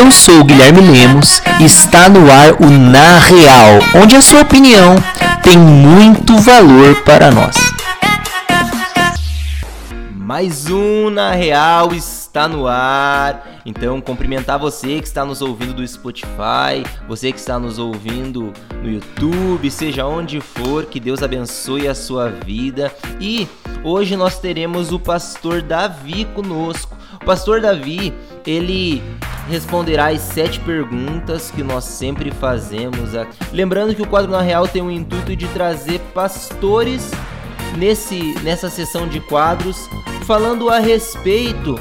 Eu sou o Guilherme Lemos e está no ar o Na Real, onde a sua opinião tem muito valor para nós. Mais um Na Real está no ar. Então, cumprimentar você que está nos ouvindo do Spotify, você que está nos ouvindo no YouTube, seja onde for, que Deus abençoe a sua vida. E hoje nós teremos o pastor Davi conosco. O pastor Davi, ele responderá as sete perguntas que nós sempre fazemos. Lembrando que o quadro na real tem o intuito de trazer pastores nesse nessa sessão de quadros falando a respeito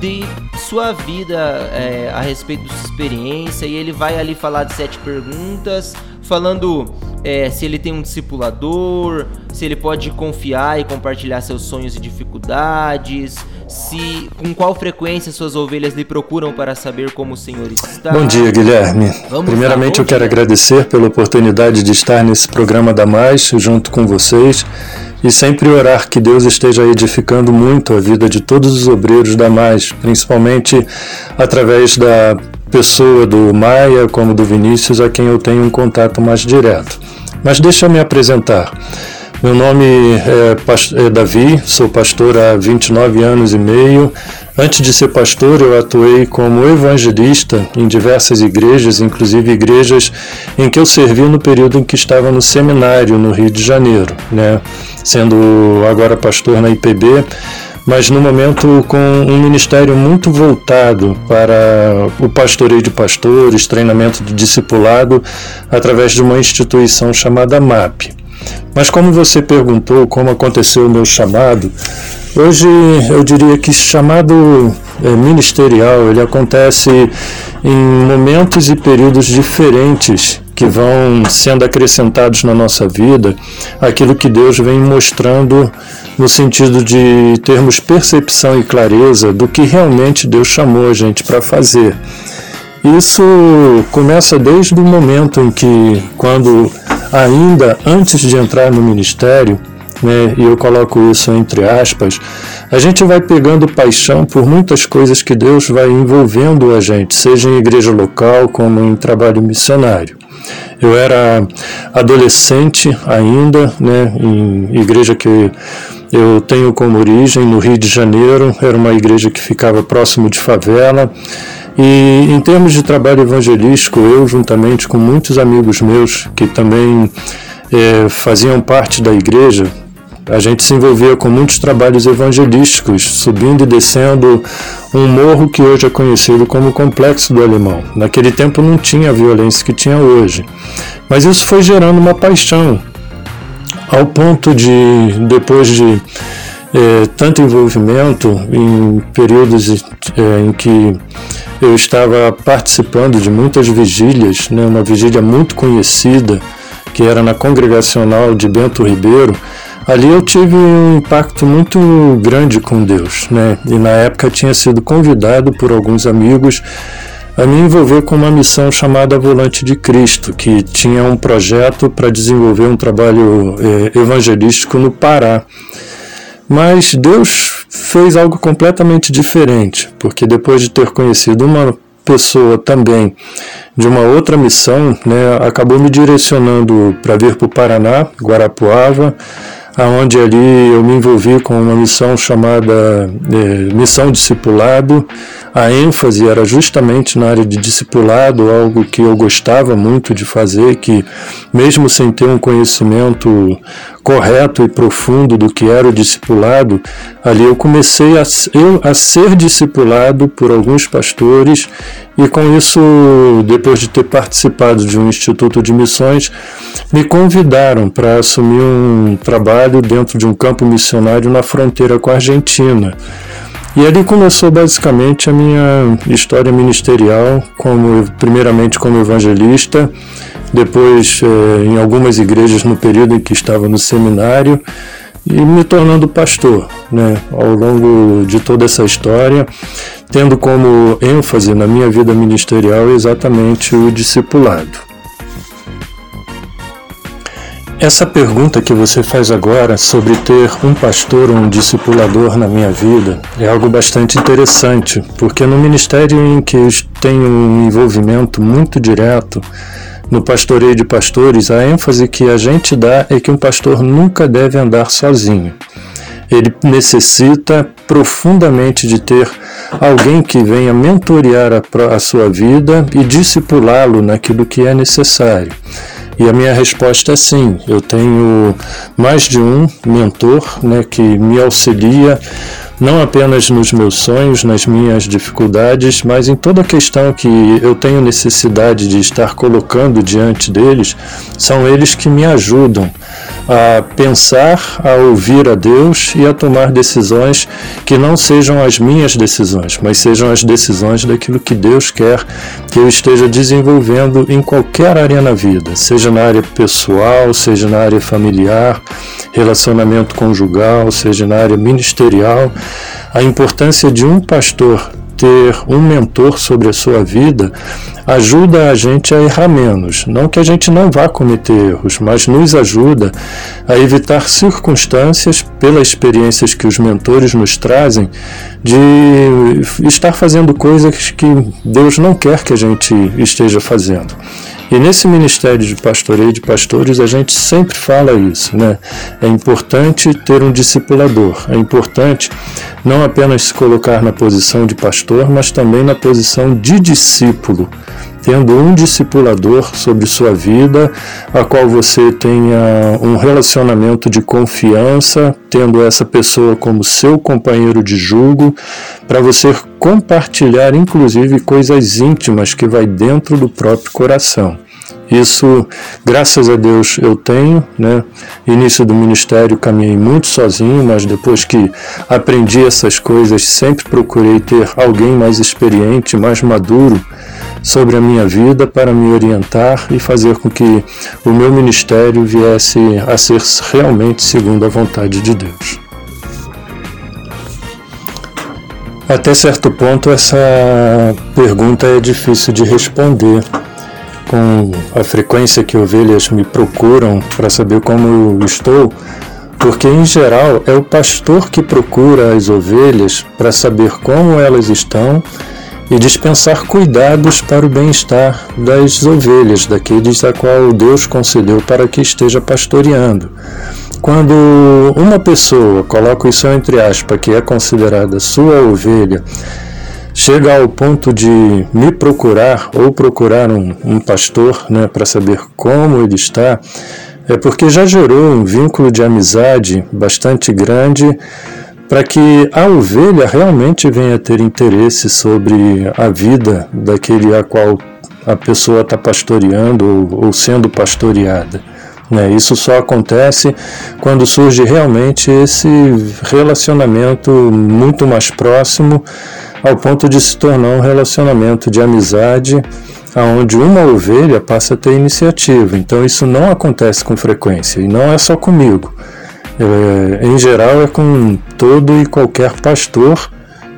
de sua vida, é, a respeito de sua experiência, e ele vai ali falar de sete perguntas, falando é, se ele tem um discipulador, se ele pode confiar e compartilhar seus sonhos e dificuldades, se com qual frequência suas ovelhas lhe procuram para saber como o Senhor está. Bom dia, Guilherme. Vamos Primeiramente, eu quero agradecer pela oportunidade de estar nesse programa da Mais junto com vocês e sempre orar que Deus esteja edificando muito a vida de todos os obreiros da Mais, principalmente através da pessoa do Maia como do Vinícius, a quem eu tenho um contato mais direto. Mas deixa eu me apresentar. Meu nome é, é, Davi, sou pastor há 29 anos e meio. Antes de ser pastor, eu atuei como evangelista em diversas igrejas, inclusive igrejas em que eu servi no período em que estava no seminário no Rio de Janeiro, né? sendo agora pastor na IPB mas no momento com um ministério muito voltado para o pastoreio de pastores, treinamento de discipulado, através de uma instituição chamada MAP. Mas como você perguntou como aconteceu o meu chamado, hoje eu diria que chamado é, ministerial ele acontece em momentos e períodos diferentes que vão sendo acrescentados na nossa vida, aquilo que Deus vem mostrando no sentido de termos percepção e clareza do que realmente Deus chamou a gente para fazer. Isso começa desde o momento em que, quando ainda antes de entrar no ministério, né, e eu coloco isso entre aspas, a gente vai pegando paixão por muitas coisas que Deus vai envolvendo a gente, seja em igreja local como em trabalho missionário. Eu era adolescente ainda, né, em igreja que eu tenho como origem no Rio de Janeiro, era uma igreja que ficava próximo de favela. E em termos de trabalho evangelístico, eu, juntamente com muitos amigos meus que também é, faziam parte da igreja, a gente se envolvia com muitos trabalhos evangelísticos, subindo e descendo um morro que hoje é conhecido como Complexo do Alemão. Naquele tempo não tinha a violência que tinha hoje. Mas isso foi gerando uma paixão, ao ponto de, depois de é, tanto envolvimento em períodos é, em que eu estava participando de muitas vigílias, né, uma vigília muito conhecida, que era na Congregacional de Bento Ribeiro, ali eu tive um impacto muito grande com Deus, né? E na época tinha sido convidado por alguns amigos a me envolver com uma missão chamada Volante de Cristo, que tinha um projeto para desenvolver um trabalho eh, evangelístico no Pará. Mas Deus fez algo completamente diferente, porque depois de ter conhecido uma pessoa também de uma outra missão, né, acabou me direcionando para vir para o Paraná, Guarapuava, aonde ali eu me envolvi com uma missão chamada é, Missão Discipulado. A ênfase era justamente na área de discipulado, algo que eu gostava muito de fazer, que mesmo sem ter um conhecimento correto e profundo do que era o discipulado, ali eu comecei a, eu, a ser discipulado por alguns pastores e com isso, depois de ter participado de um instituto de missões, me convidaram para assumir um trabalho dentro de um campo missionário na fronteira com a Argentina. E ali começou basicamente a minha história ministerial, como primeiramente como evangelista, depois eh, em algumas igrejas no período em que estava no seminário e me tornando pastor, né, ao longo de toda essa história tendo como ênfase na minha vida ministerial exatamente o discipulado. Essa pergunta que você faz agora sobre ter um pastor ou um discipulador na minha vida é algo bastante interessante, porque no ministério em que eu tenho um envolvimento muito direto, no pastoreio de pastores, a ênfase que a gente dá é que um pastor nunca deve andar sozinho. Ele necessita profundamente de ter alguém que venha mentorear a, a sua vida e discipulá-lo naquilo que é necessário. E a minha resposta é sim. Eu tenho mais de um mentor né, que me auxilia não apenas nos meus sonhos, nas minhas dificuldades, mas em toda questão que eu tenho necessidade de estar colocando diante deles, são eles que me ajudam a pensar, a ouvir a Deus e a tomar decisões que não sejam as minhas decisões, mas sejam as decisões daquilo que Deus quer que eu esteja desenvolvendo em qualquer área na vida, seja na área pessoal, seja na área familiar, relacionamento conjugal, seja na área ministerial. A importância de um pastor ter um mentor sobre a sua vida ajuda a gente a errar menos. Não que a gente não vá cometer erros, mas nos ajuda a evitar circunstâncias, pelas experiências que os mentores nos trazem, de estar fazendo coisas que Deus não quer que a gente esteja fazendo. E nesse ministério de pastoreio de pastores, a gente sempre fala isso, né? É importante ter um discipulador, é importante não apenas se colocar na posição de pastor, mas também na posição de discípulo, tendo um discipulador sobre sua vida, a qual você tenha um relacionamento de confiança, tendo essa pessoa como seu companheiro de julgo, para você compartilhar inclusive coisas íntimas que vai dentro do próprio coração. Isso, graças a Deus, eu tenho, né? Início do ministério caminhei muito sozinho, mas depois que aprendi essas coisas, sempre procurei ter alguém mais experiente, mais maduro sobre a minha vida para me orientar e fazer com que o meu ministério viesse a ser realmente segundo a vontade de Deus. Até certo ponto, essa pergunta é difícil de responder com a frequência que ovelhas me procuram para saber como eu estou, porque em geral é o pastor que procura as ovelhas para saber como elas estão e dispensar cuidados para o bem-estar das ovelhas, daqueles a qual Deus concedeu para que esteja pastoreando. Quando uma pessoa, coloco isso entre aspas, que é considerada sua ovelha, chega ao ponto de me procurar ou procurar um, um pastor né, para saber como ele está, é porque já gerou um vínculo de amizade bastante grande para que a ovelha realmente venha ter interesse sobre a vida daquele a qual a pessoa está pastoreando ou, ou sendo pastoreada. Né? Isso só acontece quando surge realmente esse relacionamento muito mais próximo ao ponto de se tornar um relacionamento de amizade onde uma ovelha passa a ter iniciativa. Então isso não acontece com frequência e não é só comigo. É, em geral é com todo e qualquer pastor,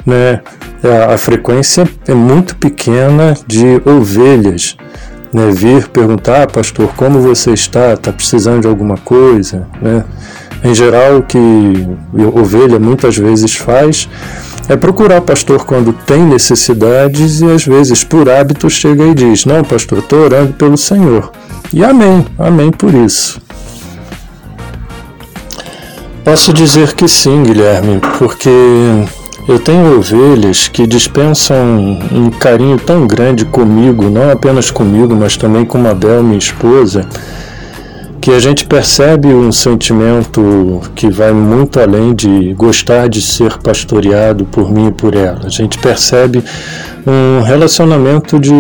né? A, a frequência é muito pequena de ovelhas né, vir perguntar, pastor, como você está? Está precisando de alguma coisa? Né? Em geral, o que ovelha muitas vezes faz é procurar pastor quando tem necessidades e às vezes por hábito chega e diz: Não, pastor, estou orando pelo Senhor. E amém, amém por isso. Posso dizer que sim, Guilherme, porque eu tenho ovelhas que dispensam um carinho tão grande comigo, não apenas comigo, mas também com Mabel, minha esposa que a gente percebe um sentimento que vai muito além de gostar de ser pastoreado por mim e por ela. A gente percebe um relacionamento de,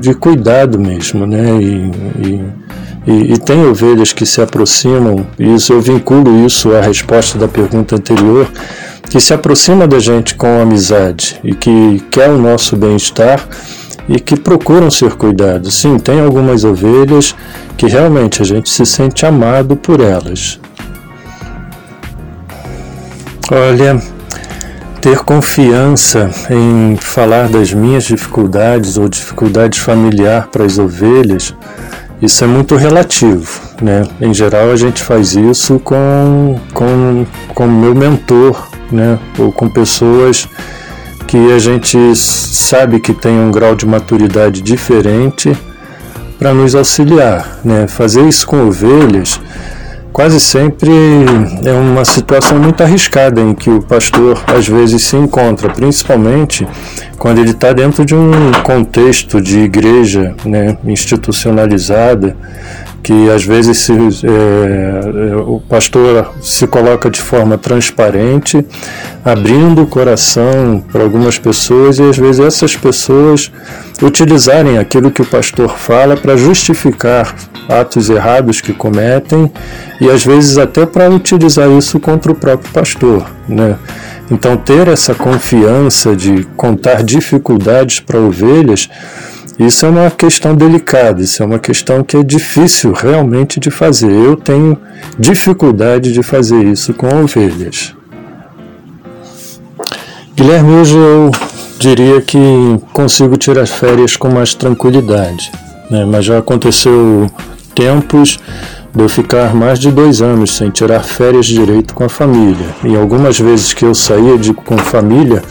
de cuidado mesmo, né? E, e, e, e tem ovelhas que se aproximam, e isso eu vinculo isso à resposta da pergunta anterior, que se aproxima da gente com amizade e que quer o nosso bem-estar e que procuram ser cuidados. Sim, tem algumas ovelhas que realmente a gente se sente amado por elas. Olha, ter confiança em falar das minhas dificuldades ou dificuldades familiar para as ovelhas Isso é muito relativo, né? Em geral a gente faz isso com com com meu mentor, né? Ou com pessoas que a gente sabe que tem um grau de maturidade diferente para nos auxiliar, né? Fazer isso com ovelhas quase sempre é uma situação muito arriscada em que o pastor às vezes se encontra, principalmente quando ele está dentro de um contexto de igreja né, institucionalizada, que às vezes se, é, o pastor se coloca de forma transparente, abrindo o coração para algumas pessoas e às vezes essas pessoas utilizarem aquilo que o pastor fala para justificar atos errados que cometem e às vezes até para utilizar isso contra o próprio pastor, né? Então ter essa confiança de contar dificuldades para ovelhas, isso é uma questão delicada, isso é uma questão que é difícil realmente de fazer. Eu tenho dificuldade de fazer isso com ovelhas. Guilherme, hoje eu diria que consigo tirar férias com mais tranquilidade, né? mas já aconteceu tempos de eu ficar mais de dois anos sem tirar férias direito com a família. E algumas vezes que eu saía de, com família,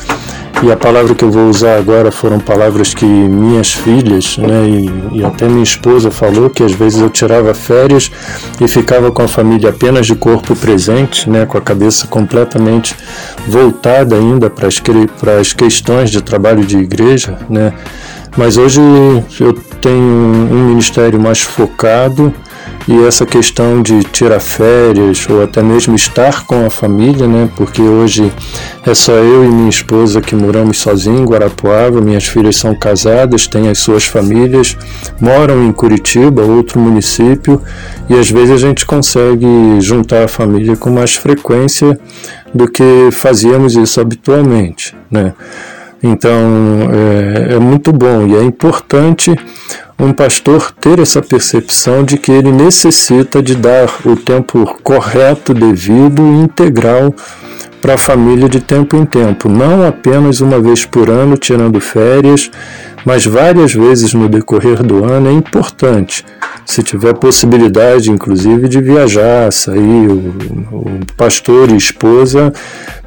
e a palavra que eu vou usar agora foram palavras que minhas filhas, né, e, e, até minha esposa falou que às vezes eu tirava férias e ficava com a família apenas de corpo presente, né, com a cabeça completamente voltada ainda para as, para as questões de trabalho de igreja, né. Mas hoje eu tenho um ministério mais focado e essa questão de tirar férias ou até mesmo estar com a família, né? Porque hoje é só eu e minha esposa que moramos sozinhos em Guarapuava, minhas filhas são casadas, têm as suas famílias, moram em Curitiba, outro município, e às vezes a gente consegue juntar a família com mais frequência do que fazíamos isso habitualmente, né? Então é, é muito bom. E é importante um pastor ter essa percepção de que ele necessita de dar o tempo correto, devido e integral para a família de tempo em tempo, não apenas uma vez por ano tirando férias, mas várias vezes no decorrer do ano é importante. Se tiver possibilidade, inclusive, de viajar, sair, o, o pastor e esposa,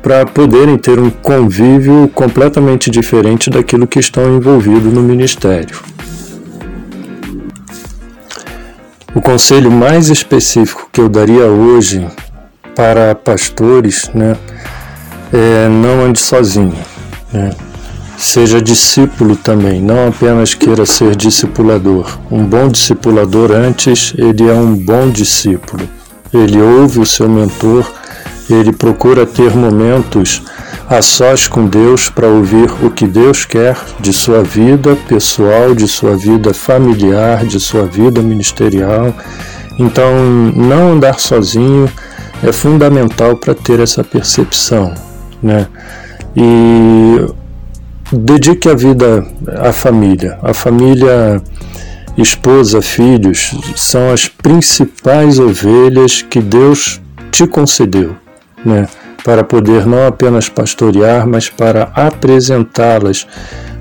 para poderem ter um convívio completamente diferente daquilo que estão envolvidos no ministério. O conselho mais específico que eu daria hoje para pastores, né, é não ande sozinho, né? Seja discípulo também, não apenas queira ser discipulador. Um bom discipulador antes, ele é um bom discípulo. Ele ouve o seu mentor, ele procura ter momentos a sós com Deus para ouvir o que Deus quer de sua vida pessoal, de sua vida familiar, de sua vida ministerial. Então, não andar sozinho é fundamental para ter essa percepção, né? E dedique a vida à família. A família, esposa, filhos, são as principais ovelhas que Deus te concedeu, né? para poder não apenas pastorear, mas para apresentá-las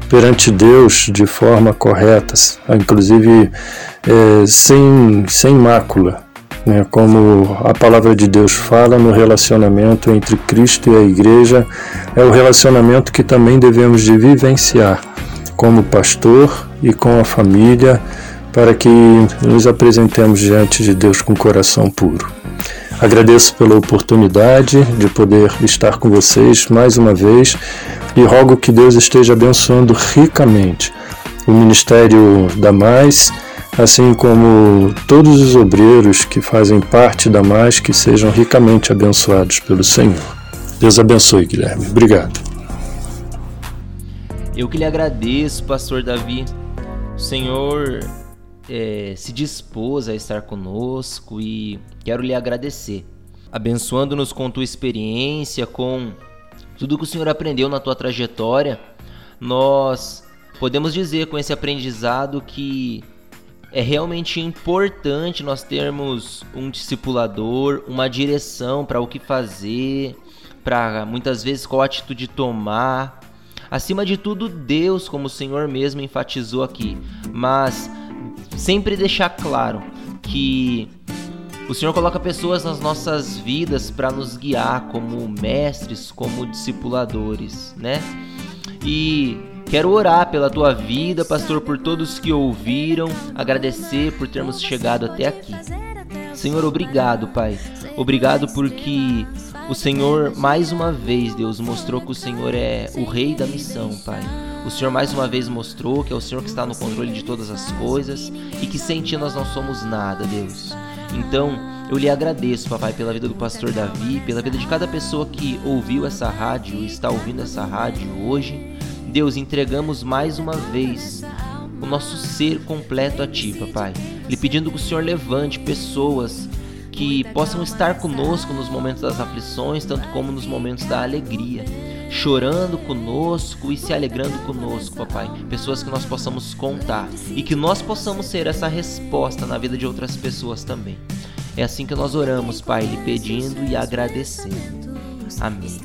perante Deus de forma correta, inclusive é, sem, sem mácula, né? como a palavra de Deus fala no relacionamento entre Cristo e a igreja, é o relacionamento que também devemos de vivenciar como pastor e com a família, para que nos apresentemos diante de Deus com coração puro. Agradeço pela oportunidade de poder estar com vocês mais uma vez e rogo que Deus esteja abençoando ricamente o Ministério da Mais, assim como todos os obreiros que fazem parte da Mais, que sejam ricamente abençoados pelo Senhor. Deus abençoe, Guilherme. Obrigado. Eu que lhe agradeço, Pastor Davi. O Senhor é, se dispôs a estar conosco e quero lhe agradecer, abençoando-nos com tua experiência, com tudo que o Senhor aprendeu na tua trajetória. Nós podemos dizer com esse aprendizado que é realmente importante nós termos um discipulador, uma direção para o que fazer, para muitas vezes qual atitude tomar. Acima de tudo, Deus, como o Senhor mesmo enfatizou aqui. Mas sempre deixar claro que o Senhor coloca pessoas nas nossas vidas para nos guiar como mestres, como discipuladores, né? E quero orar pela tua vida, pastor, por todos que ouviram, agradecer por termos chegado até aqui. Senhor, obrigado, Pai. Obrigado porque o Senhor, mais uma vez, Deus, mostrou que o Senhor é o rei da missão, Pai. O Senhor mais uma vez mostrou que é o Senhor que está no controle de todas as coisas e que sem Ti nós não somos nada, Deus. Então, eu lhe agradeço, papai, pela vida do pastor Davi, pela vida de cada pessoa que ouviu essa rádio está ouvindo essa rádio hoje. Deus, entregamos mais uma vez o nosso ser completo a Ti, papai. Lhe pedindo que o Senhor levante pessoas que possam estar conosco nos momentos das aflições, tanto como nos momentos da alegria, chorando conosco e se alegrando conosco, papai. Pessoas que nós possamos contar e que nós possamos ser essa resposta na vida de outras pessoas também. É assim que nós oramos, Pai, lhe pedindo e agradecendo. Amém.